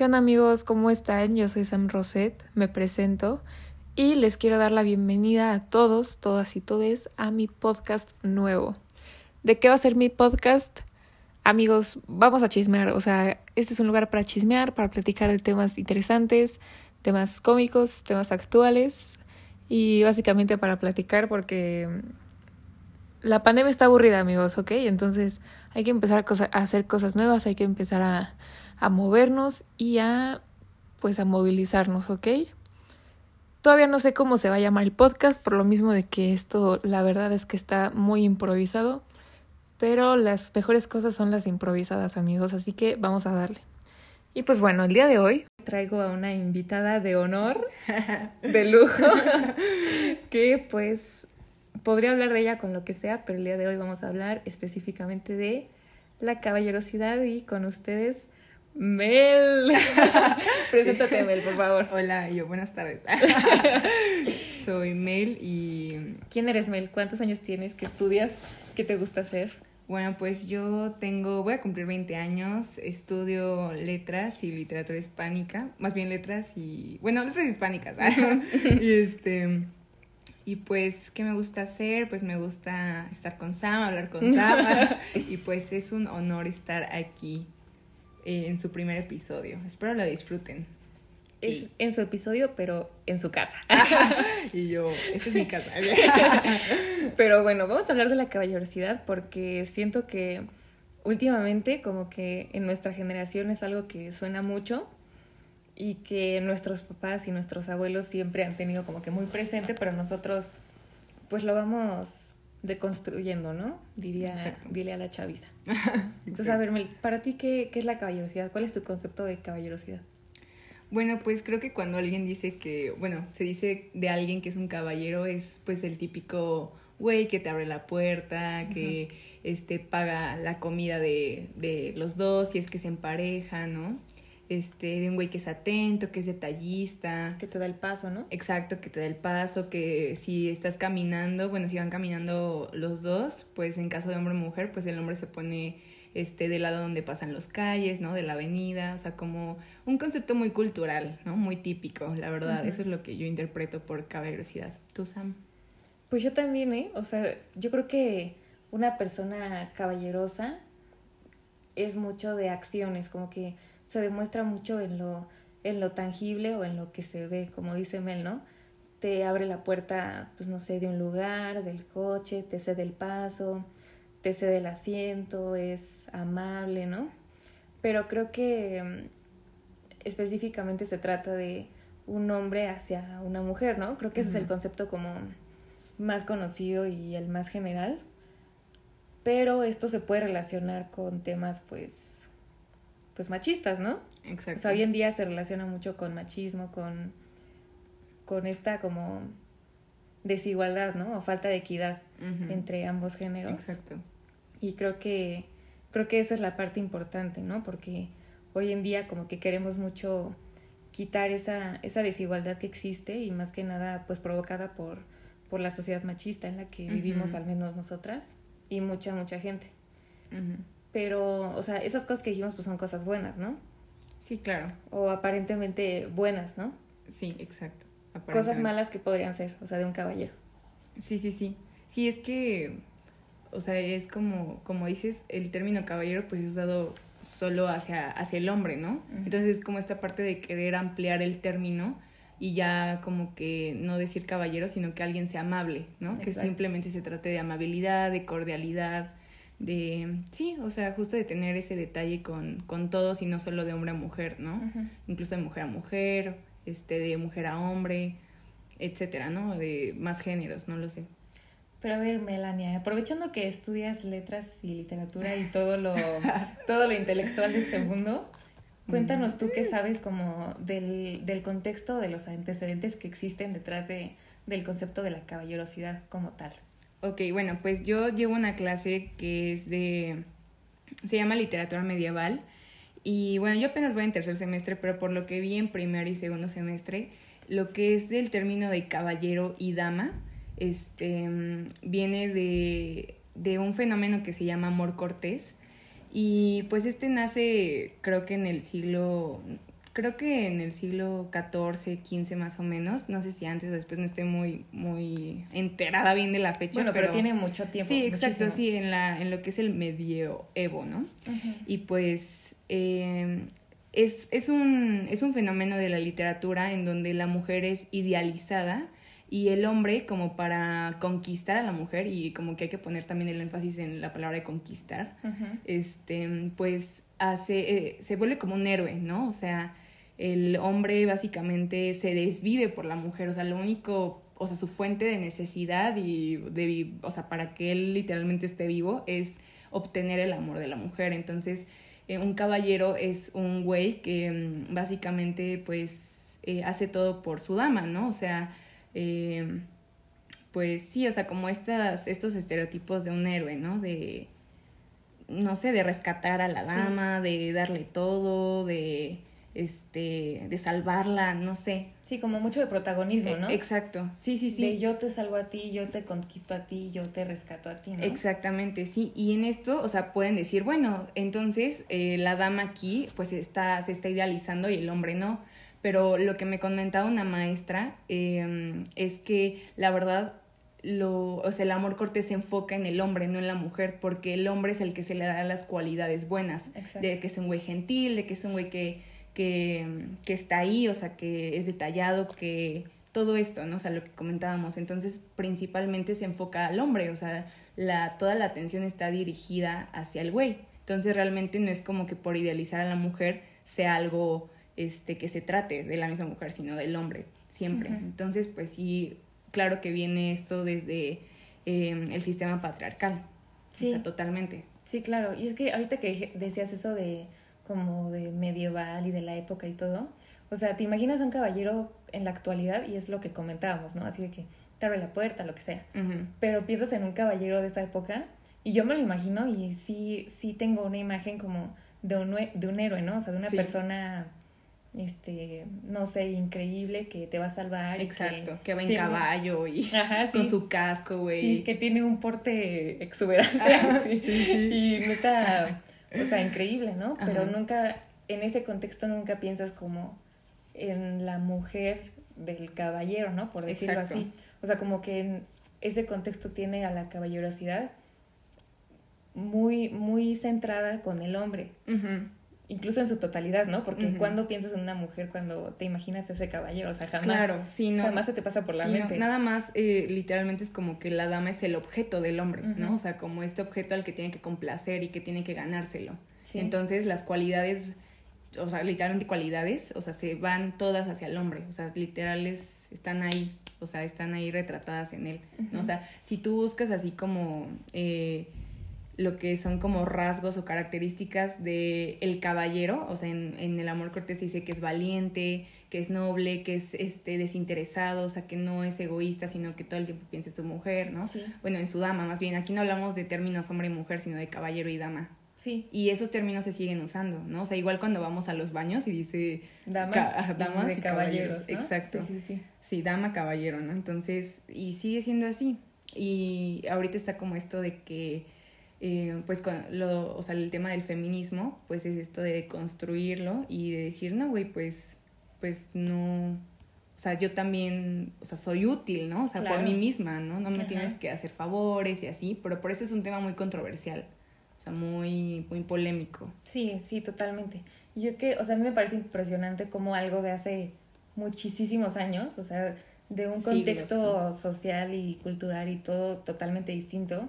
¿Qué onda amigos? ¿Cómo están? Yo soy Sam Roset, me presento y les quiero dar la bienvenida a todos, todas y todes a mi podcast nuevo. ¿De qué va a ser mi podcast? Amigos, vamos a chismear, o sea, este es un lugar para chismear, para platicar de temas interesantes, temas cómicos, temas actuales y básicamente para platicar porque la pandemia está aburrida, amigos, ¿ok? Entonces hay que empezar a, hacer cosas nuevas, hay que empezar a, a movernos y a, pues, a movilizarnos, ¿ok? Todavía no sé cómo se va a llamar el podcast, por lo mismo de que esto, la verdad es que está muy improvisado, pero las mejores cosas son las improvisadas, amigos, así que vamos a darle. Y pues bueno, el día de hoy traigo a una invitada de honor, de lujo, que pues podría hablar de ella con lo que sea, pero el día de hoy vamos a hablar específicamente de la caballerosidad y con ustedes Mel. Preséntate, Mel, por favor. Hola, yo, buenas tardes. Soy Mel y... ¿Quién eres, Mel? ¿Cuántos años tienes? ¿Qué estudias? ¿Qué te gusta hacer? Bueno, pues yo tengo, voy a cumplir 20 años, estudio letras y literatura hispánica, más bien letras y, bueno, letras hispánicas. y este, y pues, ¿qué me gusta hacer? Pues me gusta estar con Sam, hablar con Sam, y pues es un honor estar aquí eh, en su primer episodio. Espero lo disfruten. Es en su episodio, pero en su casa. y yo, esta es mi casa. pero bueno, vamos a hablar de la caballerosidad porque siento que últimamente como que en nuestra generación es algo que suena mucho y que nuestros papás y nuestros abuelos siempre han tenido como que muy presente, pero nosotros pues lo vamos deconstruyendo, ¿no? Diría, dile a la chaviza. Entonces, a ver, para ti, ¿qué, ¿qué es la caballerosidad? ¿Cuál es tu concepto de caballerosidad? Bueno, pues creo que cuando alguien dice que, bueno, se dice de alguien que es un caballero, es pues el típico güey que te abre la puerta, que este paga la comida de, de los dos, si es que se empareja, ¿no? Este, de un güey que es atento, que es detallista. Que te da el paso, ¿no? Exacto, que te da el paso, que si estás caminando, bueno, si van caminando los dos, pues en caso de hombre o mujer, pues el hombre se pone este, del lado donde pasan los calles, ¿no? De la avenida, o sea, como un concepto muy cultural, ¿no? Muy típico, la verdad, eso es lo que yo interpreto por caballerosidad. ¿Tú, Sam? Pues yo también, ¿eh? O sea, yo creo que una persona caballerosa es mucho de acciones, como que se demuestra mucho en lo, en lo tangible o en lo que se ve, como dice Mel, ¿no? Te abre la puerta, pues no sé, de un lugar, del coche, te cede el paso, te cede el asiento, es amable, ¿no? Pero creo que mm, específicamente se trata de un hombre hacia una mujer, ¿no? Creo que ese es el concepto como más conocido y el más general. Pero esto se puede relacionar con temas, pues, pues machistas, ¿no? Exacto. O sea, hoy en día se relaciona mucho con machismo, con, con esta como desigualdad, ¿no? O falta de equidad entre ambos géneros. Exacto. Y creo que, creo que esa es la parte importante, ¿no? Porque hoy en día como que queremos mucho quitar esa, esa desigualdad que existe y más que nada pues provocada por, por la sociedad machista en la que vivimos al menos nosotras y mucha, mucha gente. Pero, o sea, esas cosas que dijimos pues son cosas buenas, ¿no? Sí, claro. O aparentemente buenas, ¿no? Sí, exacto. Cosas malas que podrían ser, o sea, de un caballero. Sí, sí, sí. Sí, es que, o sea, es como, como dices, el término caballero pues es usado solo hacia, hacia el hombre, ¿no? Entonces es como esta parte de querer ampliar el término y ya como que no decir caballero, sino que alguien sea amable, ¿no? Que simplemente se trate de amabilidad, de cordialidad, de, sí, o sea, justo de tener ese detalle con, con todos y no solo de hombre a mujer, ¿no? Incluso de mujer a mujer, este, de mujer a hombre, etcétera, ¿no? De más géneros, no lo sé. Pero a ver, Melania, aprovechando que estudias letras y literatura y todo lo, todo lo intelectual de este mundo, cuéntanos tú qué sabes como del, del contexto de los antecedentes que existen detrás de, del concepto de la caballerosidad como tal. Ok, bueno, pues yo llevo una clase que es de... se llama literatura medieval. Y bueno, yo apenas voy en tercer semestre, pero por lo que vi en primer y segundo semestre, lo que es del término de caballero y dama, este, viene de, de un fenómeno que se llama amor cortés. Y pues este nace, creo que en el siglo creo que en el siglo XIV, XV más o menos, no sé si antes o después, no estoy muy, muy enterada bien de la fecha. Bueno, pero, tiene mucho tiempo. Sí, exacto, sí, en, la, en lo que es el medioevo, ¿no? Y pues eh, es, es, un, es un fenómeno de la literatura en donde la mujer es idealizada y el hombre como para conquistar a la mujer y como que hay que poner también el énfasis en la palabra de conquistar este pues hace eh, se vuelve como un héroe no o sea el hombre básicamente se desvive por la mujer o sea lo único o sea su fuente de necesidad y de o sea para que él literalmente esté vivo es obtener el amor de la mujer. Entonces eh, un caballero es un güey que mm, básicamente pues eh, hace todo por su dama no o sea eh, pues sí, o sea, como estas, estos estereotipos de un héroe, ¿no? De, no sé, de rescatar a la dama, de darle todo, de, este, de salvarla, no sé. Sí, como mucho de protagonismo, ¿no? Exacto, sí, sí, sí. De yo te salvo a ti, yo te conquisto a ti, yo te rescato a ti, ¿no? Exactamente, sí. Y en esto, o sea, pueden decir, bueno, entonces eh, la dama aquí, pues está, se está idealizando y el hombre no pero lo que me comentaba una maestra em, es que la verdad lo, o sea, el amor cortés se enfoca en el hombre, no en la mujer, porque el hombre es el que se le da las cualidades buenas, de que es un güey gentil, de que es un güey que, que, que está ahí, o sea, que es detallado, que todo esto, ¿no? O sea, lo que comentábamos. Entonces, principalmente se enfoca al hombre, o sea, la, toda la atención está dirigida hacia el güey. Entonces, realmente no es como que por idealizar a la mujer sea algo este, que se trate de la misma mujer, sino del hombre, siempre. Entonces, pues sí, claro que viene esto desde em, el sistema patriarcal. Sí. O sea, totalmente. Sí, claro. Y es que ahorita que decías eso de como de medieval y de la época y todo, o sea, te imaginas a un caballero en la actualidad y es lo que comentábamos, ¿no? Así de que te abre la puerta, lo que sea. Pero piensas en un caballero de esta época y yo me lo imagino y sí, sí tengo una imagen como de un, de un héroe, ¿no? O sea, de una persona este, no sé, increíble que te va a salvar. Exacto, que, va en caballo y con su casco, güey. Sí, que tiene un porte exuberante. Y nunca, o sea, increíble, ¿no? Pero nunca, en ese contexto nunca piensas como en la mujer del caballero, ¿no? Por decirlo así. O sea, como que en ese contexto tiene a la caballerosidad muy, muy centrada con el hombre incluso en su totalidad, ¿no? Porque cuando piensas en una mujer, cuando te imaginas ese caballero, o sea, jamás, claro, sí, no, jamás se te pasa por la mente. nada más, eh, literalmente es como que la dama es el objeto del hombre, ¿no? O sea, como este objeto al que tiene que complacer y que tiene que ganárselo. Entonces, las cualidades, o sea, literalmente cualidades, o sea, se van todas hacia el hombre, o sea, literales están ahí, o sea, están ahí retratadas en él, ¿no? O sea, si tú buscas así como... Eh, lo que son como rasgos o características de el caballero, o sea, en, en, el amor cortés dice que es valiente, que es noble, que es este desinteresado, o sea, que no es egoísta, sino que todo el tiempo piensa en su mujer, ¿no? Bueno, en su dama, más bien, aquí no hablamos de términos hombre y mujer, sino de caballero y dama. Sí. Y esos términos se siguen usando, ¿no? O sea, igual cuando vamos a los baños y dice damas, damas y, caballeros. Exacto. Sí, sí, sí. Sí, dama, caballero, ¿no? Entonces, y sigue siendo así. Y ahorita está como esto de que eh, pues con lo, o sea, el tema del feminismo, pues es esto de construirlo y de decir, no, güey, pues, pues no, o sea, yo también, o sea, soy útil, ¿no? O sea, por mí misma, ¿no? No me tienes que hacer favores y así, pero por eso es un tema muy controversial, o sea, muy, muy polémico. Sí, sí, totalmente. Y es que, o sea, a mí me parece impresionante como algo de hace muchísimos años, o sea, de un contexto social y cultural y todo totalmente distinto,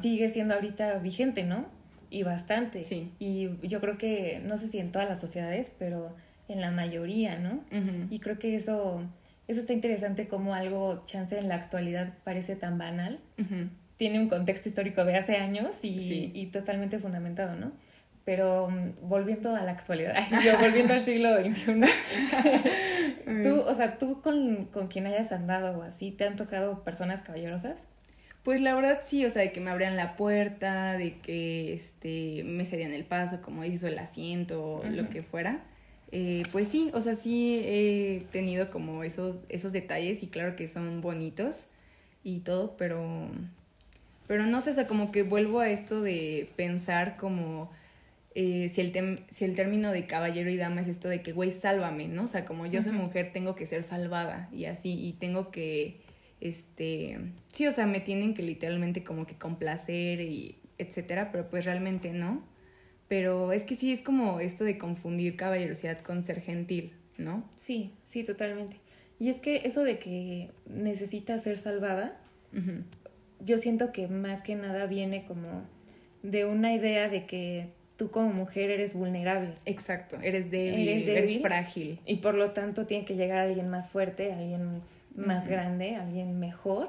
sigue siendo ahorita vigente, ¿no? Y bastante. Sí. Y yo creo que, no sé si en todas las sociedades, pero en la mayoría, ¿no? Y creo que eso, eso está interesante como algo, chance en la actualidad, parece tan banal. Tiene un contexto histórico de hace años y, y totalmente fundamentado, ¿no? Pero mm, volviendo a la actualidad, yo volviendo al siglo XXI, tú, o sea, tú con, con quien hayas andado o así, ¿te han tocado personas caballerosas? Pues la verdad sí, o sea, de que me abrían la puerta, de que este, me cedían el paso, como dices, o el asiento, o lo que fuera. Eh, pues sí, o sea, sí he tenido como esos, esos detalles y claro que son bonitos y todo, pero, pero no sé, o sea, como que vuelvo a esto de pensar como eh, si, el si el término de caballero y dama es esto de que, güey, sálvame, ¿no? O sea, como yo soy mujer, tengo que ser salvada y así, y tengo que, este, sí, o sea, me tienen que literalmente como que complacer y etcétera, pero pues realmente no. Pero es que sí, es como esto de confundir caballerosidad con ser gentil, ¿no? Sí, sí, totalmente. Y es que eso de que necesita ser salvada, yo siento que más que nada viene como de una idea de que tú como mujer eres vulnerable. Exacto, eres débil, eres, frágil. Y por lo tanto tiene que llegar alguien más fuerte, alguien más grande, alguien mejor,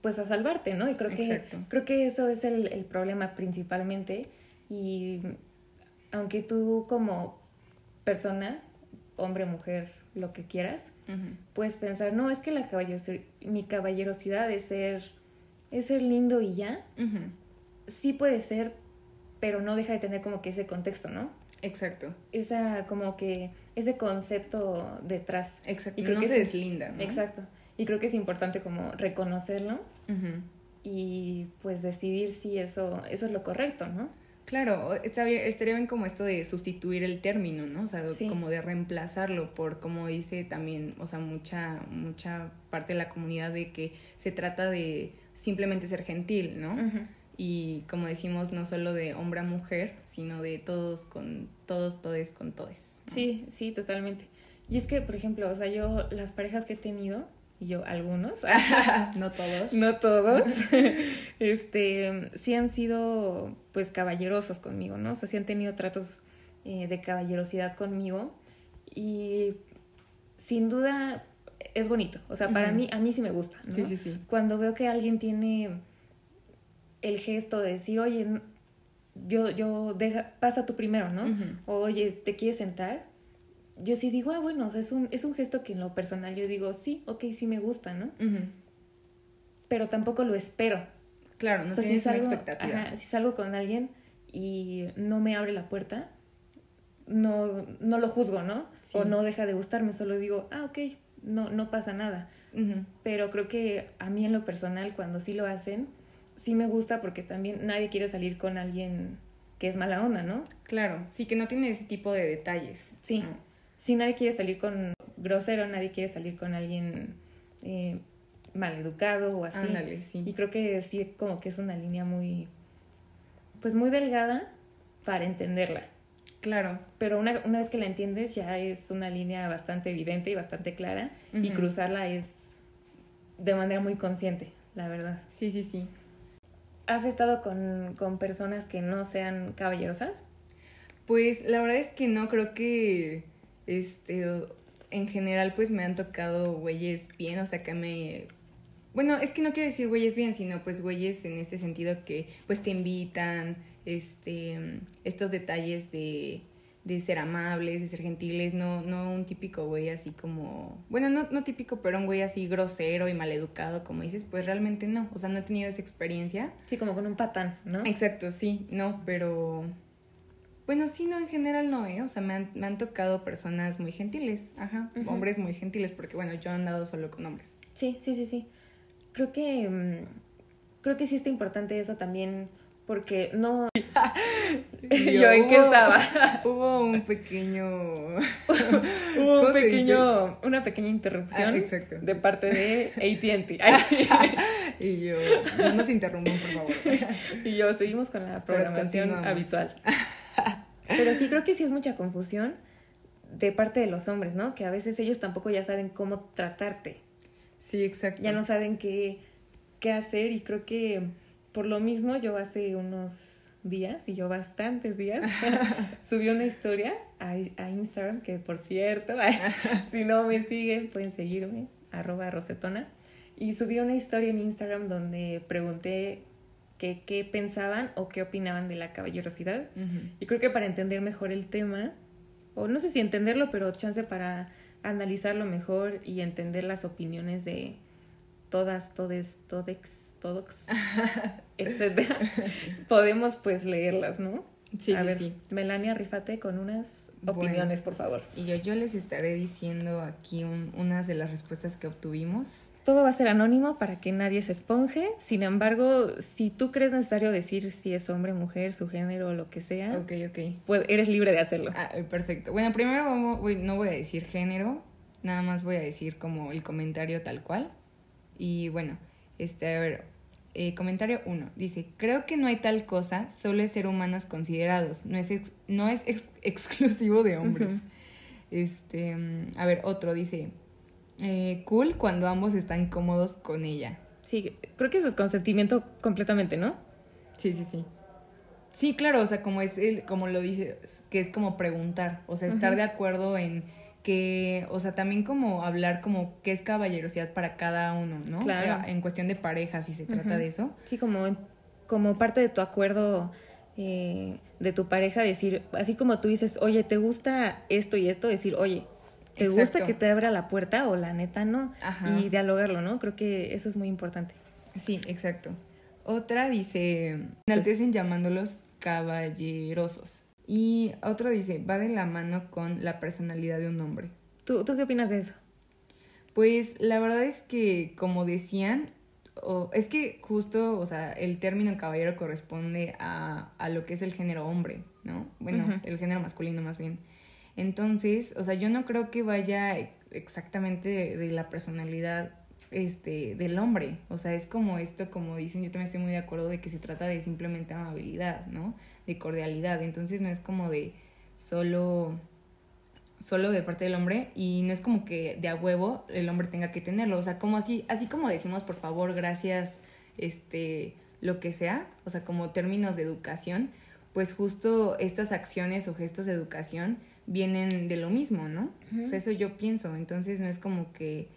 pues a salvarte, ¿no? Y creo que, creo que eso es el, el, problema principalmente. Y aunque tú como persona, hombre, mujer, lo que quieras, puedes pensar, no, es que la caballerosidad, mi caballerosidad es ser, es ser lindo y ya. Sí puede ser, pero no deja de tener como que ese contexto, ¿no? Exacto. Esa, como que, ese concepto detrás. Exacto, y no se deslinda, ¿no? Exacto. Y creo que es importante como reconocerlo y pues decidir si eso, eso es lo correcto, ¿no? Claro, está bien, estaría bien como esto de sustituir el término, ¿no? O sea, como de reemplazarlo por, como dice también, o sea, mucha, mucha parte de la comunidad de que se trata de simplemente ser gentil, ¿no? Y como decimos, no solo de hombre a mujer, sino de todos con todos, todes con todes. Sí, sí, totalmente. Y es que, por ejemplo, o sea, yo las parejas que he tenido, y yo algunos, no todos, no todos, este, sí han sido pues caballerosos conmigo, ¿no? O sea, sí han tenido tratos eh, de caballerosidad conmigo y sin duda es bonito, o sea, para mí, a mí sí me gusta, ¿no? Sí, sí, sí. Cuando veo que alguien tiene el gesto de decir, oye, yo, yo, deja, pasa tú primero, ¿no? oye, ¿te quieres sentar? Yo sí digo, ah, bueno, es, un, es un gesto que en lo personal yo digo, sí, ok, sí me gusta, ¿no? Pero tampoco lo espero. Claro, no tienes si salgo, expectativa. si salgo con alguien y no me abre la puerta, no, no lo juzgo, ¿no? O no deja de gustarme, solo digo, ah, ok, no, no pasa nada. Pero creo que a mí en lo personal, cuando sí lo hacen, sí me gusta porque también nadie quiere salir con alguien que es mala onda, ¿no? Claro, sí que no tiene ese tipo de detalles. Sí, sí nadie quiere salir con grosero, nadie quiere salir con alguien eh, maleducado o así. Ándale, sí. Y creo que sí, como que es una línea muy, pues muy delgada para entenderla. Claro. Pero una, una vez que la entiendes ya es una línea bastante evidente y bastante clara y cruzarla es de manera muy consciente, la verdad. Sí, sí, sí. ¿Has estado con, con personas que no sean caballerosas? Pues la verdad es que no, creo que este en general pues me han tocado güeyes bien, o sea que me bueno, es que no quiero decir güeyes bien, sino pues güeyes en este sentido que pues te invitan, este estos detalles de de ser amables, de ser gentiles, no, no un típico güey así como, bueno, no, no típico, pero un güey así grosero y maleducado, como dices, pues realmente no, o sea, no he tenido esa experiencia. Sí, como con un patán, ¿no? Exacto, sí, no, pero, bueno, sí, no, en general no, ¿eh? O sea, me han, me han tocado personas muy gentiles, ajá, hombres muy gentiles, porque bueno, yo he andado solo con hombres. Sí, sí, sí, sí. Creo que, mm, creo que sí está importante eso también porque no... Yo, en qué estaba. Hubo un pequeño... hubo un pequeño... Una pequeña interrupción ah, de parte de AT&T. y yo, no nos interrumpan, por favor. y yo, seguimos con la programación habitual. Pero sí creo que sí es mucha confusión de parte de los hombres, ¿no? Que a veces ellos tampoco ya saben cómo tratarte. Sí, exacto. Ya no saben qué, qué hacer y creo que por lo mismo, yo hace unos días, y yo bastantes días, subí una historia a, Instagram, que por cierto, si no me siguen, pueden seguirme, arroba rosetona. Y subí una historia en Instagram donde pregunté qué pensaban o qué opinaban de la caballerosidad. Y creo que para entender mejor el tema, o no sé si entenderlo, pero chance para analizarlo mejor y entender las opiniones de todas, todes, todex, todos, etcétera, podemos pues leerlas, ¿no? Sí, a ver, sí. Melania, rifate con unas opiniones, por favor. Y yo, yo les estaré diciendo aquí unas de las respuestas que obtuvimos. Todo va a ser anónimo para que nadie se esponje. Sin embargo, si tú crees necesario decir si es hombre, mujer, su género o lo que sea, ok, ok. Pues eres libre de hacerlo. Ah, perfecto. Bueno, primero vamos, no voy a decir género, nada más voy a decir como el comentario tal cual. Y bueno, este, a ver, eh, comentario 1. Dice, creo que no hay tal cosa, solo es ser humanos considerados, no es, no es exclusivo de hombres. Este, mm, a ver, otro dice, eh, cool cuando ambos están cómodos con ella. Sí, creo que eso es consentimiento completamente, ¿no? Sí, sí, sí. Sí, claro, o sea, como es el, como lo dice, que es como preguntar, o sea, estar de acuerdo en que, o sea, también como hablar como qué es caballerosidad para cada uno, ¿no? Claro. En cuestión de pareja, si se trata de eso. Sí, como, como parte de tu acuerdo eh, de tu pareja, decir, así como tú dices, oye, ¿te gusta esto y esto? Decir, oye, ¿te gusta que te abra la puerta o la neta no? Ajá. Y dialogarlo, ¿no? Creo que eso es muy importante. Sí, exacto. Otra dice, enaltecen pues, llamándolos caballerosos. Y otro dice, va de la mano con la personalidad de un hombre. ¿Tú, ¿Tú qué opinas de eso? Pues la verdad es que, como decían, o, es que justo, o sea, el término caballero corresponde a, a lo que es el género hombre, ¿no? Bueno, el género masculino más bien. Entonces, o sea, yo no creo que vaya exactamente de, la personalidad este, del hombre. O sea, es como esto, como dicen, yo también estoy muy de acuerdo de que se trata de simplemente amabilidad, ¿no? De cordialidad. Entonces no es como de solo solo de parte del hombre y no es como que de a huevo el hombre tenga que tenerlo, o sea, como así así como decimos por favor, gracias, este lo que sea, o sea, como términos de educación, pues justo estas acciones o gestos de educación vienen de lo mismo, ¿no? O sea, eso yo pienso, entonces no es como que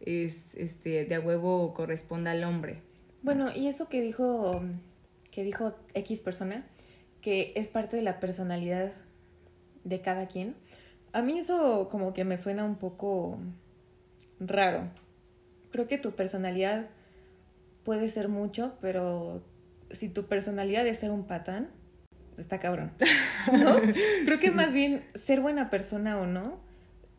es este de a huevo corresponda al hombre. Bueno, y eso que dijo que dijo X persona, que es parte de la personalidad de cada quien. A mí eso como que me suena un poco raro. Creo que tu personalidad puede ser mucho, pero si tu personalidad es ser un patán, está cabrón. ¿No? Creo que más bien ser buena persona o no,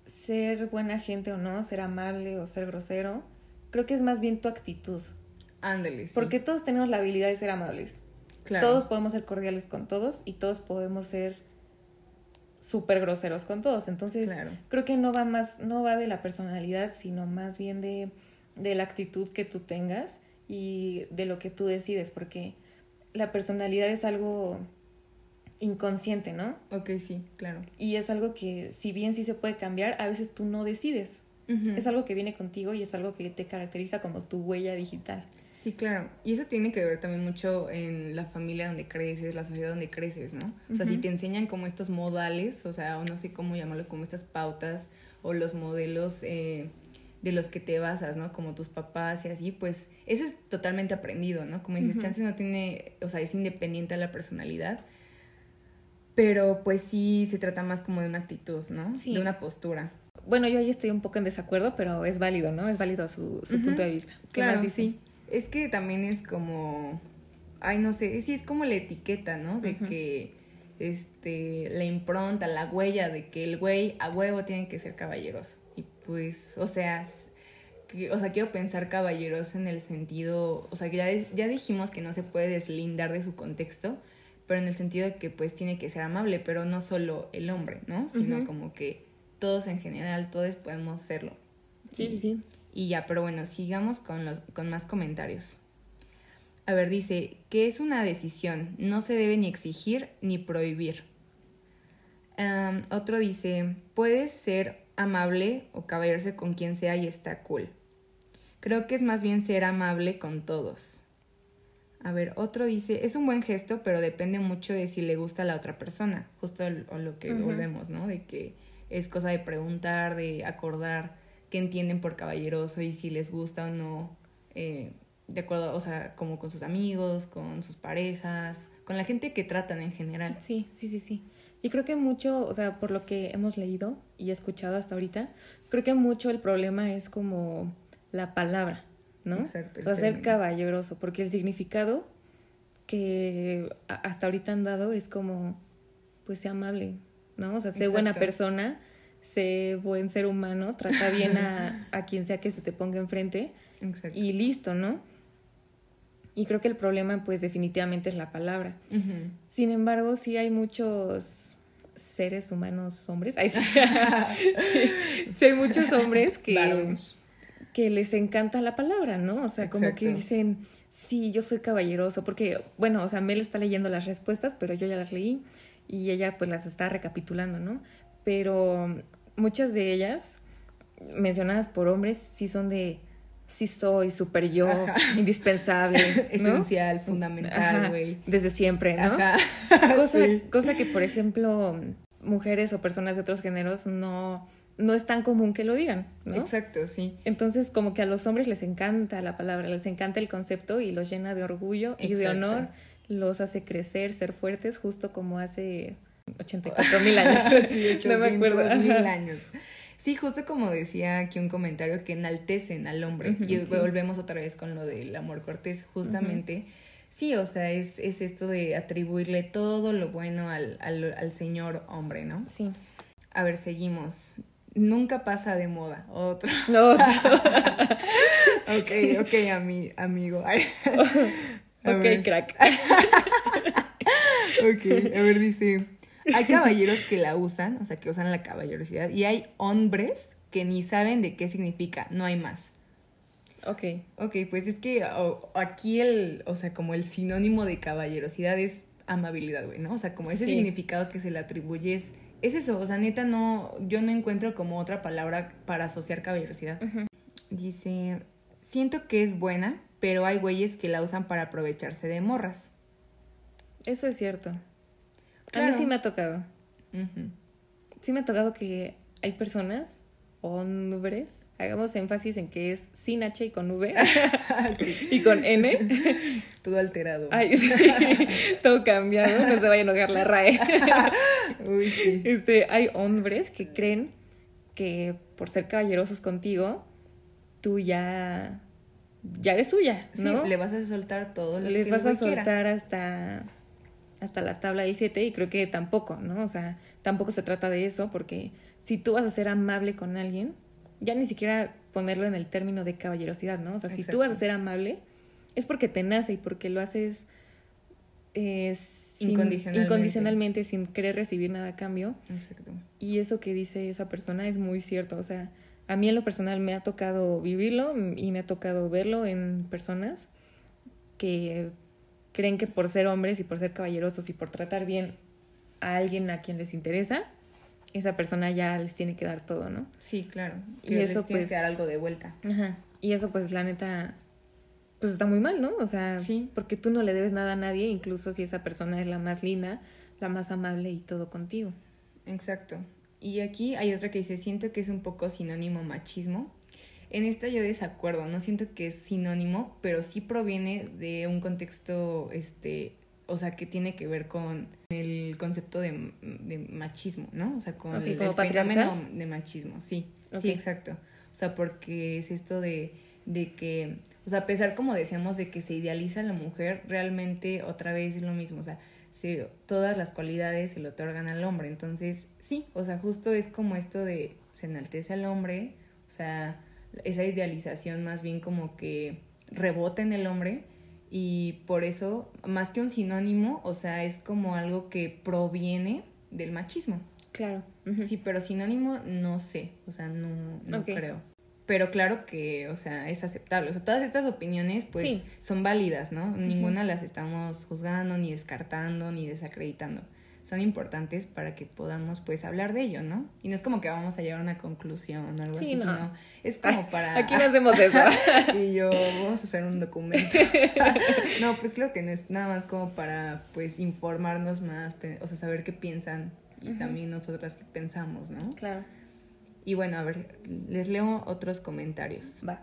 ser buena gente o no, ser amable o ser grosero, creo que es más bien tu actitud. Ándale. Porque todos tenemos la habilidad de ser amables. Todos podemos ser cordiales con todos y todos podemos ser súper groseros con todos. Entonces, creo que no va más, no va de la personalidad, sino más bien de, de la actitud que tú tengas y de lo que tú decides, porque la personalidad es algo inconsciente, ¿no? Ok, sí, claro. Y es algo que, si bien sí se puede cambiar, a veces tú no decides. Es algo que viene contigo y es algo que te caracteriza como tu huella digital. Sí, claro. Y eso tiene que ver también mucho en la familia donde creces, la sociedad donde creces, ¿no? O sea, si te enseñan como estos modales, o sea, o no sé cómo llamarlo, como estas pautas o los modelos eh, de los que te basas, ¿no? Como tus papás y así, pues eso es totalmente aprendido, ¿no? Como dices, chance no tiene, o sea, es independiente a la personalidad, pero pues sí se trata más como de una actitud, ¿no? Sí. De una postura. Bueno, yo ahí estoy un poco en desacuerdo, pero es válido, ¿no? Es válido su, su punto de vista. claro, sí, sí. Es que también es como, ay, no sé, sí es como la etiqueta, ¿no? De que, este, la impronta, la huella de que el güey a huevo tiene que ser caballeroso. Y pues, o sea, o sea, quiero pensar caballeroso en el sentido, o sea, que ya, ya dijimos que no se puede deslindar de su contexto, pero en el sentido de que pues tiene que ser amable, pero no solo el hombre, ¿no? Sino como que todos en general, todos podemos serlo. Sí, sí, sí. Y ya, pero bueno, sigamos con, los, con más comentarios. A ver, dice que es una decisión, no se debe ni exigir ni prohibir. otro dice, puedes ser amable o caballerse con quien sea y está cool. Creo que es más bien ser amable con todos. A ver, otro dice, es un buen gesto, pero depende mucho de si le gusta a la otra persona. Justo a lo que volvemos, ¿no? De que es cosa de preguntar, de acordar que entienden por caballeroso y si les gusta o no, eh, de acuerdo, o sea, como con sus amigos, con sus parejas, con la gente que tratan en general. Sí, sí, sí, sí. Y creo que mucho, o sea, por lo que hemos leído y escuchado hasta ahorita, creo que mucho el problema es como la palabra, ¿no? Exacto. O sea, ser caballeroso, porque el significado que hasta ahorita han dado es como pues sea amable, ¿no? O sea, sé buena persona, sé buen ser humano, trata bien a, a quien sea que se te ponga enfrente Exacto. y listo, ¿no? Y creo que el problema, pues definitivamente es la palabra. Sin embargo, sí hay muchos seres humanos hombres. Ay, sí. Sí, sí hay muchos hombres que, que les encanta la palabra, ¿no? O sea, como que dicen, sí, yo soy caballeroso, porque, bueno, o sea, Mel está leyendo las respuestas, pero yo ya las leí y ella pues las está recapitulando, ¿no? Pero muchas de ellas, mencionadas por hombres, sí son de, sí soy, super yo, Ajá. indispensable, ¿no? Esencial, fundamental, güey. Desde siempre, ¿no? Ajá. Cosa, Sí. cosa que, por ejemplo, mujeres o personas de otros géneros no, no es tan común que lo digan, ¿no? Exacto, sí. Entonces, como que a los hombres les encanta la palabra, les encanta el concepto y los llena de orgullo y de honor, los hace crecer, ser fuertes, justo como hace 84 mil años. Sí, no me acuerdo. 800 mil años. Sí, justo como decía aquí un comentario que enaltecen al hombre. Y sí. volvemos otra vez con lo del amor cortés, justamente. Sí, o sea, es, es esto de atribuirle todo lo bueno al, al, al señor hombre, ¿no? Sí. A ver, seguimos. Nunca pasa de moda. Otro. No, Ok, ok, ami- amigo. Ay. Ok, ver. crack. Ok, a ver, dice, hay caballeros que la usan, o sea, que usan la caballerosidad, y hay hombres que ni saben de qué significa, no hay más. Ok. Ok, pues es que o- aquí el, o sea, como el sinónimo de caballerosidad es amabilidad, güey, ¿no? O sea, como ese Sí. significado que se le atribuye es, es eso, o sea, neta, no, yo no encuentro como otra palabra para asociar caballerosidad. Dice, siento que es buena, pero hay güeyes que la usan para aprovecharse de morras. Eso es cierto. A mí sí me ha tocado. Sí me ha tocado que hay personas, hombres, hagamos énfasis en que es sin H y con V y con N. Todo alterado. Ay, sí, todo cambiado, no se vaya a enojar la RAE. Uy, sí. Este, hay hombres que creen que por ser caballerosos contigo, tú ya, ya eres suya, Sí, ¿no? le vas a soltar todo lo Les que vas a soltar hasta, hasta la tabla del 7 y creo que tampoco, ¿no? O sea, tampoco se trata de eso porque si tú vas a ser amable con alguien, ya ni siquiera ponerlo en el término de caballerosidad, ¿no? O sea, si tú vas a ser amable, es porque te nace y porque lo haces eh, sin- Incondicionalmente. incondicionalmente, sin querer recibir nada a cambio. Exacto. Y eso que dice esa persona es muy cierto. O sea, a mí en lo personal me ha tocado vivirlo y me ha tocado verlo en personas que creen que por ser hombres y por ser caballerosos y por tratar bien a alguien a quien les interesa, esa persona ya les tiene que dar todo, ¿no? Sí, claro. Y les eso, tienes pues- que dar algo de vuelta. Ajá. Y eso pues la neta, pues está muy mal, ¿no? O sea, Sí. porque tú no le debes nada a nadie, incluso si esa persona es la más linda, la más amable y todo contigo. Exacto. Y aquí hay otra que dice, siento que es un poco sinónimo machismo. En esta yo desacuerdo, no siento que es sinónimo, pero sí proviene de un contexto, este, o sea, que tiene que ver con el concepto de, de machismo, ¿no? O sea, con el, ¿como el fenómeno de machismo, sí, sí, exacto. O sea, porque es esto de, de que, o sea, a pesar, como decíamos, de que se idealiza a la mujer, realmente otra vez es lo mismo, o sea, se, todas las cualidades se le otorgan al hombre. Entonces, sí, o sea, justo es como esto de se enaltece al hombre, o sea, esa idealización más bien como que rebota en el hombre y por eso, más que un sinónimo, o sea, es como algo que proviene del machismo. Claro. Sí, pero sinónimo no sé, o sea, no, no creo. Pero claro que, o sea, es aceptable. O sea, todas estas opiniones, pues, Sí. son válidas, ¿no? Ninguna las estamos juzgando, ni descartando, ni desacreditando. Son importantes para que podamos, pues, hablar de ello, ¿no? Y no es como que vamos a llegar a una conclusión o algo Sí, así, no. sino es como para... Aquí no hacemos eso. y yo, vamos a hacer un documento. no, pues creo que no es nada más como para, pues, informarnos más, o sea, saber qué piensan y también nosotras qué pensamos, ¿no? claro. Y bueno, a ver, les leo otros comentarios. Va.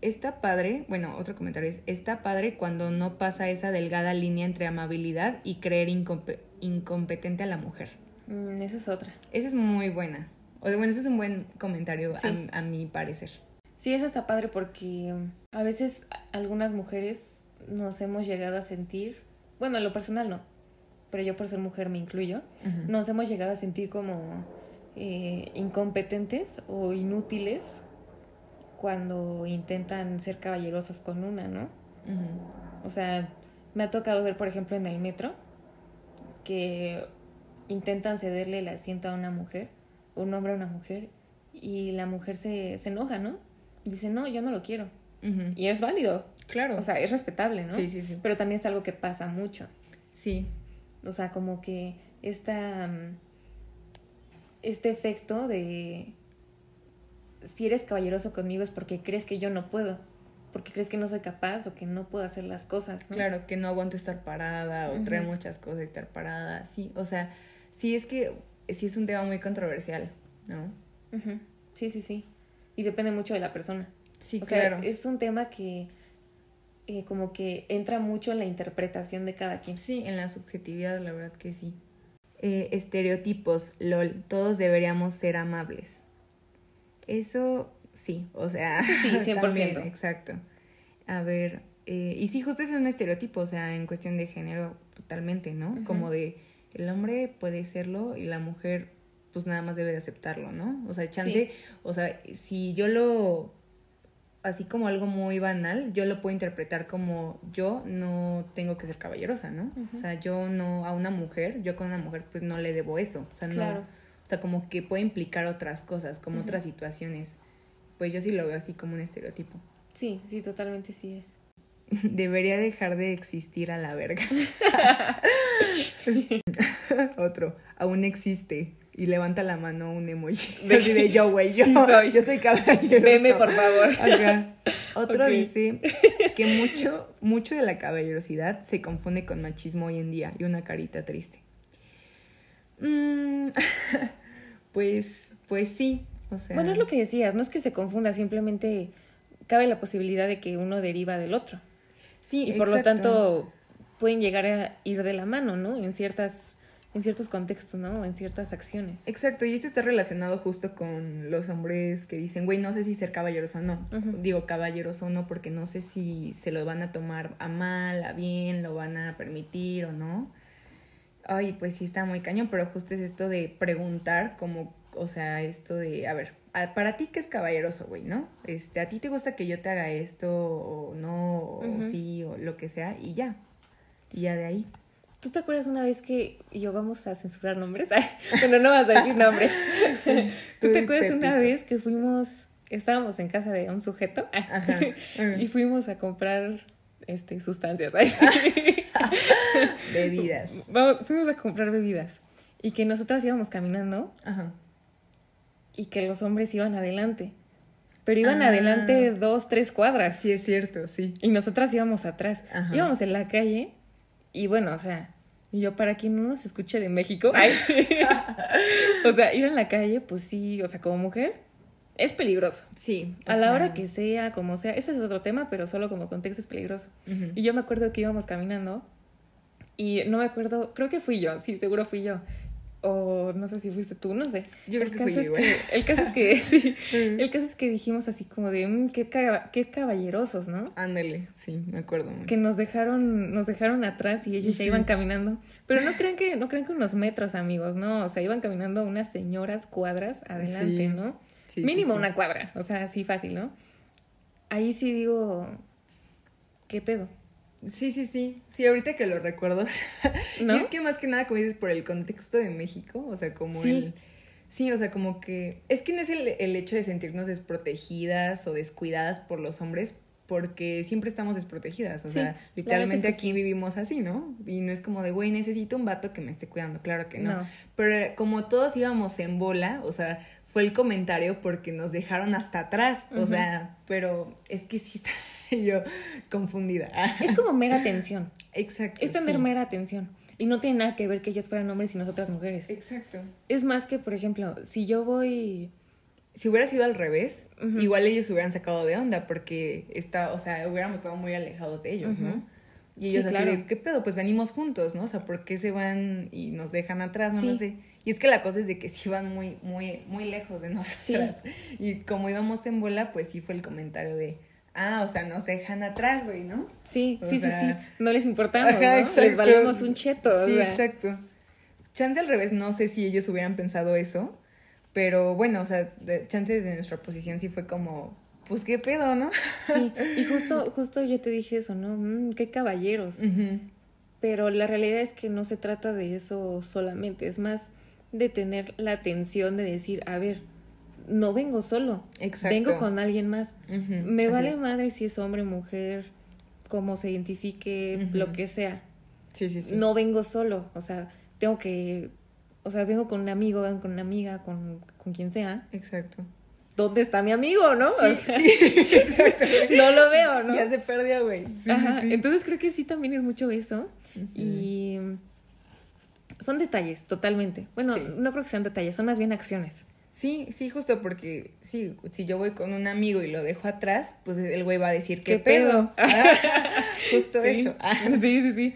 Está padre, bueno, otro comentario es, está padre cuando no pasa esa delgada línea entre amabilidad y creer incompe- incompetente a la mujer. Mm, esa es otra. Esa es muy buena. O bueno, ese es un buen comentario Sí. a, a mi parecer. Sí, esa está padre porque a veces algunas mujeres nos hemos llegado a sentir, bueno, en lo personal no, pero yo por ser mujer me incluyo, nos hemos llegado a sentir como eh, incompetentes o inútiles cuando intentan ser caballerosos con una, ¿no? O sea, me ha tocado ver, por ejemplo, en el metro, que intentan cederle el asiento a una mujer, un hombre a una mujer, y la mujer se, se enoja, ¿no? Dice, no, yo no lo quiero. Y es válido. Claro. O sea, es respetable, ¿no? Sí, sí, sí. Pero también es algo que pasa mucho. Sí. O sea, como que esta, mm, este efecto de si eres caballeroso conmigo es porque crees que yo no puedo, porque crees que no soy capaz o que no puedo hacer las cosas. ¿no? Claro, que no aguanto estar parada o traer muchas cosas estar parada, sí, o sea, sí es que sí es un tema muy controversial, ¿no? Sí, sí, sí. Y depende mucho de la persona. Sí, o claro. Sea, es un tema que eh, como que entra mucho en la interpretación de cada quien. Sí, en la subjetividad, la verdad que sí. Eh, estereotipos, lol, todos deberíamos ser amables. Eso sí, o sea, sí, 100%. exacto. A ver, eh, y sí, justo es un estereotipo, o sea, en cuestión de género, totalmente, ¿no? Como de el hombre puede serlo y la mujer, pues nada más debe de aceptarlo, ¿no? O sea, chance, o sea, si yo lo así como algo muy banal, yo lo puedo interpretar como yo no tengo que ser caballerosa, ¿no? O sea, yo no a una mujer, yo con una mujer pues no le debo eso, o sea, no, o sea, como que puede implicar otras cosas, como otras situaciones. Pues yo sí lo veo así como un estereotipo. Sí, sí, totalmente sí es. Debería dejar de existir a la verga. Otro, aún existe y levanta la mano un emoji. De yo, güey, yo, soy. yo soy caballero. Veme, por favor. Otro dice que mucho, mucho de la caballerosidad se confunde con machismo hoy en día y una carita triste. Mm, pues, pues sí. O sea... Bueno, es lo que decías, no es que se confunda, simplemente cabe la posibilidad de que uno deriva del otro. Sí, y por lo tanto pueden llegar a ir de la mano, ¿no? En ciertas en ciertos contextos, ¿no? En ciertas acciones. Exacto, y esto está relacionado justo con los hombres que dicen, güey, no sé si ser caballeros o no. Digo caballeros o no porque no sé si se lo van a tomar a mal, a bien, lo van a permitir o no. Ay, pues sí está muy cañón, pero justo es esto de preguntar como, o sea, esto de, a ver, para ti qué es caballeroso, güey, ¿no? Este, a ti te gusta que yo te haga esto o no, o sí, o lo que sea, y ya. Y ya de ahí. ¿Tú te acuerdas una vez que yo vamos a censurar nombres? bueno, no vas a decir nombres. ¿Tú te acuerdas una vez que fuimos, estábamos en casa de un sujeto y fuimos a comprar este sustancias? bebidas. fuimos a comprar bebidas y que nosotras íbamos caminando y que los hombres iban adelante. Pero iban ah. adelante dos, tres cuadras. Sí, es cierto, sí. Y nosotras íbamos atrás. Íbamos en la calle y bueno, o sea, yo para quien no nos escuche de México, o sea, ir en la calle, pues sí, o sea, como mujer, es peligroso. Sí. A la hora que sea, como sea, ese es otro tema, pero solo como contexto es peligroso. Y yo me acuerdo que íbamos caminando y no me acuerdo, creo que fui yo, sí, seguro fui yo o no sé si fuiste tú, no sé. Yo creo que, fui es que El caso es que, sí, el caso es que dijimos así como de, mmm, qué, qué caballerosos, ¿no? Ándale, sí, me acuerdo. Que nos dejaron, nos dejaron atrás y ellos ya iban caminando. Pero no creen que, no creen que unos metros, amigos, no, o sea, iban caminando unas señoras cuadras adelante, ¿no? Mínimo una cuadra, o sea, así fácil, ¿no? Ahí sí digo, ¿qué pedo? Sí, sí, sí. Sí, ahorita que lo recuerdo. ¿No? y es que más que nada, como dices, por el contexto de México, o sea, como el... Sí, o sea, como que... Es que no es el, el hecho de sentirnos desprotegidas o descuidadas por los hombres, porque siempre estamos desprotegidas. O sea, literalmente aquí vivimos así, ¿no? Y no es como de, güey, necesito un vato que me esté cuidando. Claro que no. Pero como todos íbamos en bola, o sea, fue el comentario porque nos dejaron hasta atrás. O sea, pero es que sí está yo confundida. Es como mera atención. Exacto. Es tener mera atención. Y no tiene nada que ver que ellos fueran hombres y nosotras mujeres. Exacto. Es más que, por ejemplo, si yo voy... Si hubiera sido al revés, igual ellos hubieran sacado de onda porque está, o sea, hubiéramos estado muy alejados de ellos, ¿no? Y ellos así de, ¿qué pedo? Pues venimos juntos, ¿no? O sea, ¿por qué se van y nos dejan atrás? No, sé. Y es que la cosa es de que sí van muy, muy, muy lejos de nosotras. Y como íbamos en bola, pues sí fue el comentario de, ah, o sea, no se dejan atrás, güey, ¿no? Sí, O sí, sí, sea, sí. No les importamos, Ajá, ¿no? Les valemos un cheto. o Sí, sea. exacto. Chance al revés, no sé si ellos hubieran pensado eso, pero bueno, o sea, de- chance desde nuestra posición sí fue como, pues qué pedo, ¿no? Sí, y justo, justo yo te dije eso, ¿no? Mm, qué caballeros. Pero la realidad es que no se trata de eso solamente, es más de tener la atención de decir, a ver, no vengo solo, Exacto. vengo con alguien más. Me así vale es. madre si es hombre, mujer, cómo se identifique, lo que sea. Sí, sí, sí. No vengo solo, o sea, tengo que, o sea, vengo con un amigo, vengo con una amiga, con, con quien sea. Exacto. ¿Dónde está mi amigo, no? O Sí, sea, sí, exacto. no lo veo, ¿no? Ya se perdió, güey. Sí, entonces creo que sí también es mucho eso. Y son detalles, totalmente. Bueno, Sí. no creo que sean detalles, son más bien acciones. Sí, sí, justo porque sí, si yo voy con un amigo y lo dejo atrás, pues el güey va a decir, ¿qué, ¿Qué pedo? Ah, justo Sí. eso. Ah. Sí, sí, sí.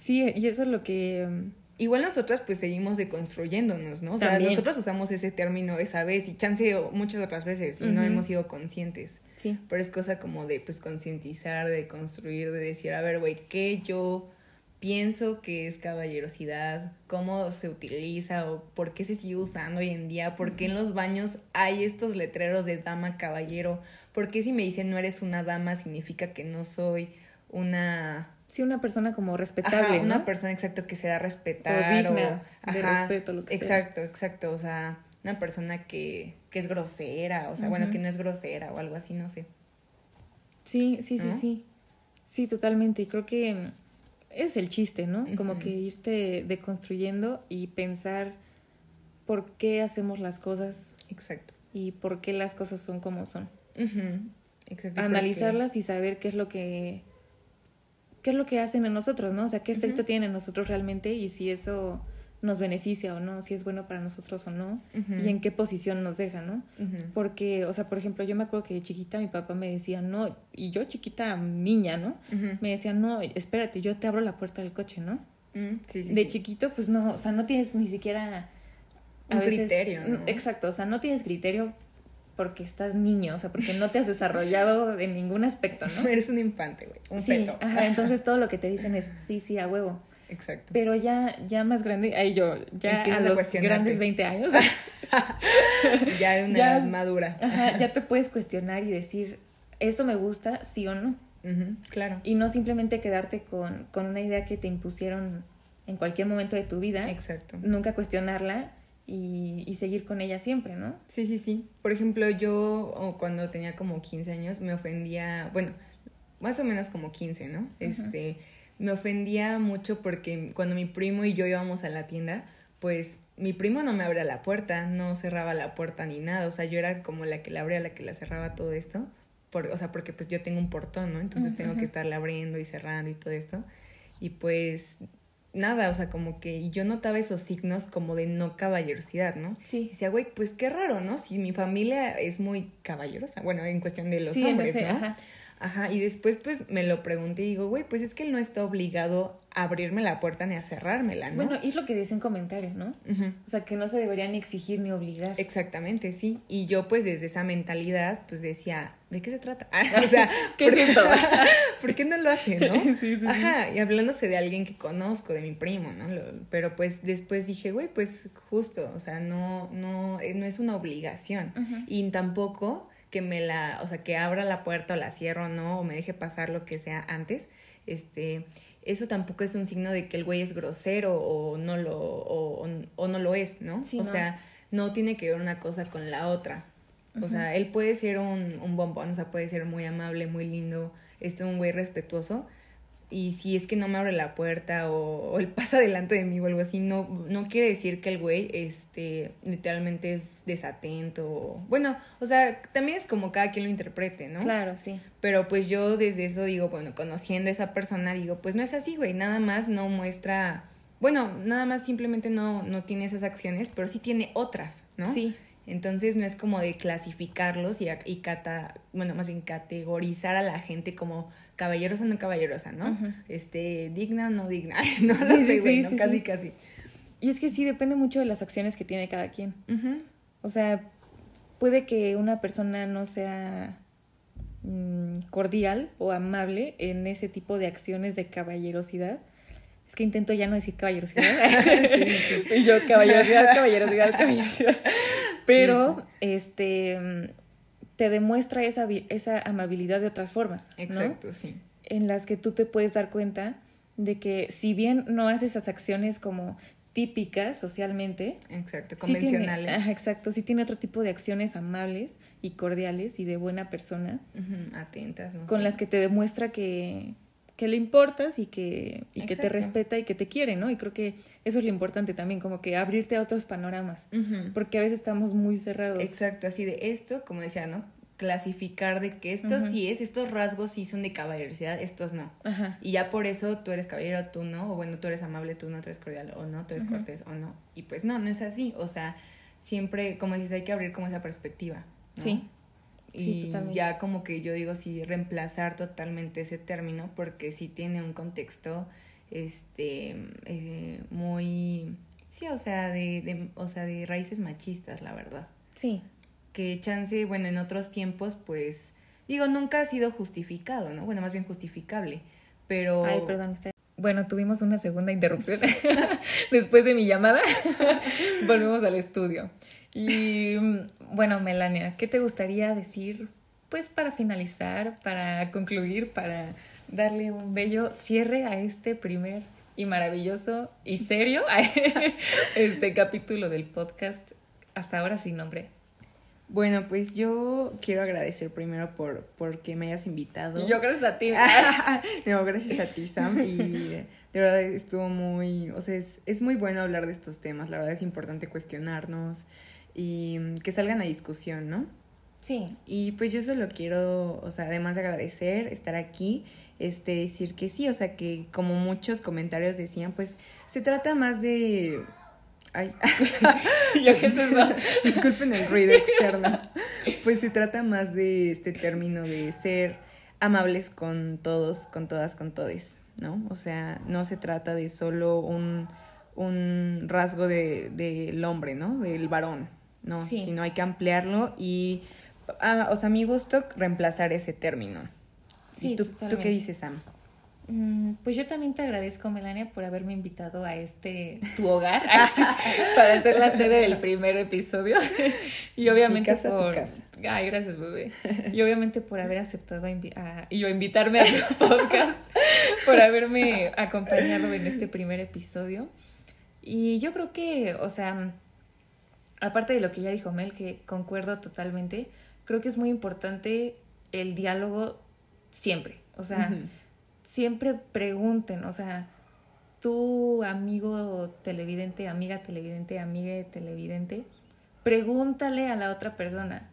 Sí, y eso es lo que... mm, Igual nosotras pues seguimos deconstruyéndonos, ¿no? O sea, También. nosotros usamos ese término esa vez y chance muchas otras veces y no hemos sido conscientes. Sí, Pero es cosa como de pues concientizar, de construir, de decir, a ver, güey, ¿qué yo pienso que es caballerosidad? ¿Cómo se utiliza o por qué se sigue usando hoy en día? ¿Por qué en los baños hay estos letreros de dama caballero? ¿Por qué si me dicen no eres una dama significa que no soy una sí, una persona como Ajá, respetable, una ¿no? persona exacto que se da a respetar O digna o, de ajá, respeto, lo que sea. exacto, exacto, o sea, una persona que, que es grosera, o sea, bueno, que no es grosera o algo así, no sé. Sí, sí, sí, ¿No? sí. Sí, totalmente. Y creo que es el chiste, ¿no? Como que irte deconstruyendo y pensar por qué hacemos las cosas Exacto. y por qué las cosas son como son. Exacto. Analizarlas y saber qué es lo que qué es lo que hacen en nosotros, ¿no? O sea, qué efecto tienen en nosotros realmente y si eso nos beneficia o no, si es bueno para nosotros o no, y en qué posición nos deja, ¿no? porque- o sea, por ejemplo, yo me acuerdo que de chiquita mi papá me decía, no, y yo chiquita niña, ¿no? Me decía, no, espérate, yo te abro la puerta del coche, ¿no? Mm, sí, sí, de sí. chiquito, pues no, o sea, no tienes ni siquiera... a Un veces- criterio, ¿no? Exacto, o sea, no tienes criterio porque estás niño, o sea, porque no te has desarrollado en ningún aspecto, ¿no? Eres un infante, güey, un sí, feto. ajá, entonces todo lo que te dicen es sí, sí, a huevo. Exacto. Pero ya, ya más grande, ahí yo, ya Empiezas a a los cuestionarte. grandes 20 años, ya de una ya- edad madura. ajá, ya te puedes cuestionar y decir, esto me gusta, sí o no. Ujú, claro. Y no simplemente quedarte con, con una idea que te impusieron en cualquier momento de tu vida, Exacto. nunca cuestionarla y, y seguir con ella siempre, ¿no? Sí, sí, sí. Por ejemplo, yo cuando tenía como 15 años me ofendía, bueno, más o menos como 15, ¿no? Este, me ofendía mucho porque cuando mi primo y yo íbamos a la tienda, pues mi primo no me abría la puerta, no cerraba la puerta ni nada, o sea, yo era como la que la abría, la que la cerraba todo esto, por, o sea, porque pues yo tengo un portón, ¿no? Entonces tengo que estarle abriendo y cerrando y todo esto. Y pues nada, o sea, como que yo notaba esos signos como de no caballerosidad, ¿no? Y Sí. decía, güey, pues qué raro, ¿no? Si mi familia es muy caballerosa, bueno, en cuestión de los Sí, hombres, ¿no? ajá. Ajá, y después pues me lo pregunté y digo, güey, pues es que él no está obligado a abrirme la puerta ni a cerrármela, ¿no? Bueno, y es lo que dicen comentarios, ¿no? Ujú. O sea, que no se debería ni exigir ni obligar. Exactamente, sí. Y yo pues desde esa mentalidad pues decía, ¿de qué se trata? o sea, ¿Qué ¿por, es? ¿por qué no lo hace, no? Sí, sí. Ajá, y hablándose de alguien que conozco, de mi primo, ¿no? Lo- pero pues después dije, güey, pues justo, o sea, no, no, eh, no es una obligación. Ujú. Y tampoco que me la, o sea, que abra la puerta o la cierro, ¿no? O me deje pasar lo que sea antes. Este, eso tampoco es un signo de que el güey es grosero o no lo, o, o- no lo es, ¿no? Sí, o no. sea, no tiene que ver una cosa con la otra. O sea, él puede ser un, un bombón, o sea, puede ser muy amable, muy lindo, este, un güey respetuoso. Y si es que no me abre la puerta o, o él pasa delante de mí o algo así, no, no quiere decir que el güey, este, literalmente es desatento. o- Bueno, o sea, también es como cada quien lo interprete, ¿no? Claro, sí. Pero pues yo desde eso digo, bueno, conociendo a esa persona, digo, pues no es así, güey, nada más no muestra, bueno, nada más simplemente no, no tiene esas acciones, pero sí tiene otras, ¿no? Sí. Entonces no es como de clasificarlos y, y cata, bueno, más bien categorizar a la gente como caballerosa o no caballerosa, ¿no? Este, digna o no digna, no Sí, sí, sé, güey, sí, casi, casi. Y es que sí, depende mucho de las acciones que tiene cada quien. O sea, puede que una persona no sea mm, cordial o amable en ese tipo de acciones de caballerosidad. Es que intento ya no decir caballerosidad. y yo, caballerosidad, caballerosidad, caballerosidad. Pero, este, te demuestra esa, esa amabilidad de otras formas. Exacto, sí. En las que tú te puedes dar cuenta de que si bien no haces esas acciones como típicas socialmente. Exacto, convencionales. exacto, sí tiene otro tipo de acciones amables y cordiales y de buena persona. atentas. con las que te demuestra que, que le importas y que, y que te respeta y que te quiere, ¿no? Y creo que eso es lo importante también, como que abrirte a otros panoramas, porque a veces estamos muy cerrados. Exacto, así de esto, como decía, ¿no? Clasificar de que esto sí es, estos rasgos sí son de caballerosidad, estos no. Ajá. Y ya por eso tú eres caballero, tú no, o bueno, tú eres amable, tú no, tú eres cordial, o no, tú eres cortés, o no. Y pues no, no es así, o sea, siempre, como dices, hay que abrir como esa perspectiva. Sí. Y ya como que yo digo sí reemplazar totalmente ese término porque sí tiene un contexto este eh, muy sí, o sea, de, de, o sea, de raíces machistas, la verdad. Sí. Que chance, bueno, en otros tiempos pues digo, nunca ha sido justificado, ¿no? Bueno, más bien justificable, pero Ay, perdón. Bueno, tuvimos una segunda interrupción después de mi llamada. Volvemos al estudio. Y bueno, Melania, ¿qué te gustaría decir? Pues para finalizar, para concluir, para darle un bello cierre a este primer y maravilloso y serio este capítulo del podcast hasta ahora sin nombre. Bueno, pues yo quiero agradecer primero por, por que me hayas invitado. Y yo gracias a ti. no, gracias a ti, Sam. Y de verdad estuvo muy, o sea, es, es muy bueno hablar de estos temas. La verdad es importante cuestionarnos, y que salgan a discusión, ¿no? Sí. Y pues yo solo quiero, o sea, además de agradecer estar aquí, este, decir que sí, o sea, que como muchos comentarios decían, pues se trata más de... Ay, Disculpen el ruido externo. Pues se trata más de este término de ser amables con todos, con todas, con todes, ¿no? O sea, no se trata de solo un, un rasgo del de, hombre, ¿no? Del varón, ¿no? Sino hay que ampliarlo y, ah, o sea, a mi gusto, reemplazar ese término. Sí, tú, tú, qué dices, Sam? Mm, pues yo también te agradezco, Melania, por haberme invitado a este tu hogar para ser la sede del primer episodio. y obviamente casa, por. Tu casa. Ay, gracias, bebé. Y obviamente por haber aceptado a, y yo invitarme a tu podcast, por haberme acompañado en este primer episodio. Y yo creo que, o sea, aparte de lo que ya dijo Mel, que concuerdo totalmente, creo que es muy importante el diálogo siempre. O sea, siempre pregunten, o sea, tu amigo televidente, amiga televidente, amiga televidente, pregúntale a la otra persona,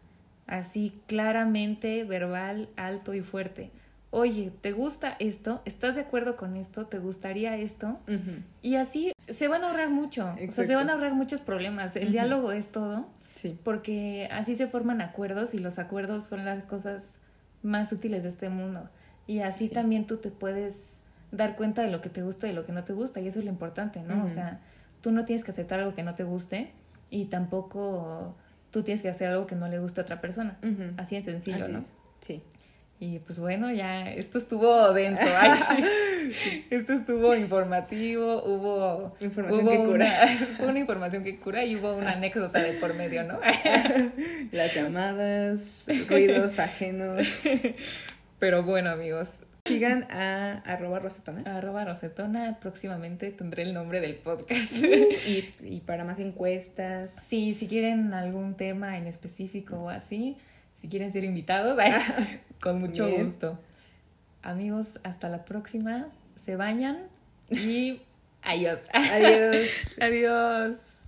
así claramente, verbal, alto y fuerte oye, ¿te gusta esto? ¿Estás de acuerdo con esto? ¿Te gustaría esto? Y así se van a ahorrar mucho, o sea, se van a ahorrar muchos problemas. El diálogo es todo, sí. porque así se forman acuerdos y los acuerdos son las cosas más útiles de este mundo. Y así también tú te puedes dar cuenta de lo que te gusta y de lo que no te gusta, y eso es lo importante, ¿no? O sea, tú no tienes que aceptar algo que no te guste y tampoco tú tienes que hacer algo que no le guste a otra persona. Así en sencillo, ¿no? Sí. Y pues bueno, ya esto estuvo denso. Esto estuvo informativo, hubo información que cura. Una, una información que cura y hubo una anécdota de por medio, ¿no? Las llamadas, ruidos ajenos. Pero bueno, amigos. Sigan a arroba rosetona. arroba rosetona. Próximamente tendré el nombre del podcast. y, y para más encuestas. Sí, si quieren algún tema en específico o así, si quieren ser invitados, con mucho gusto. Amigos, hasta la próxima. Se bañan y adiós. Adiós. adiós.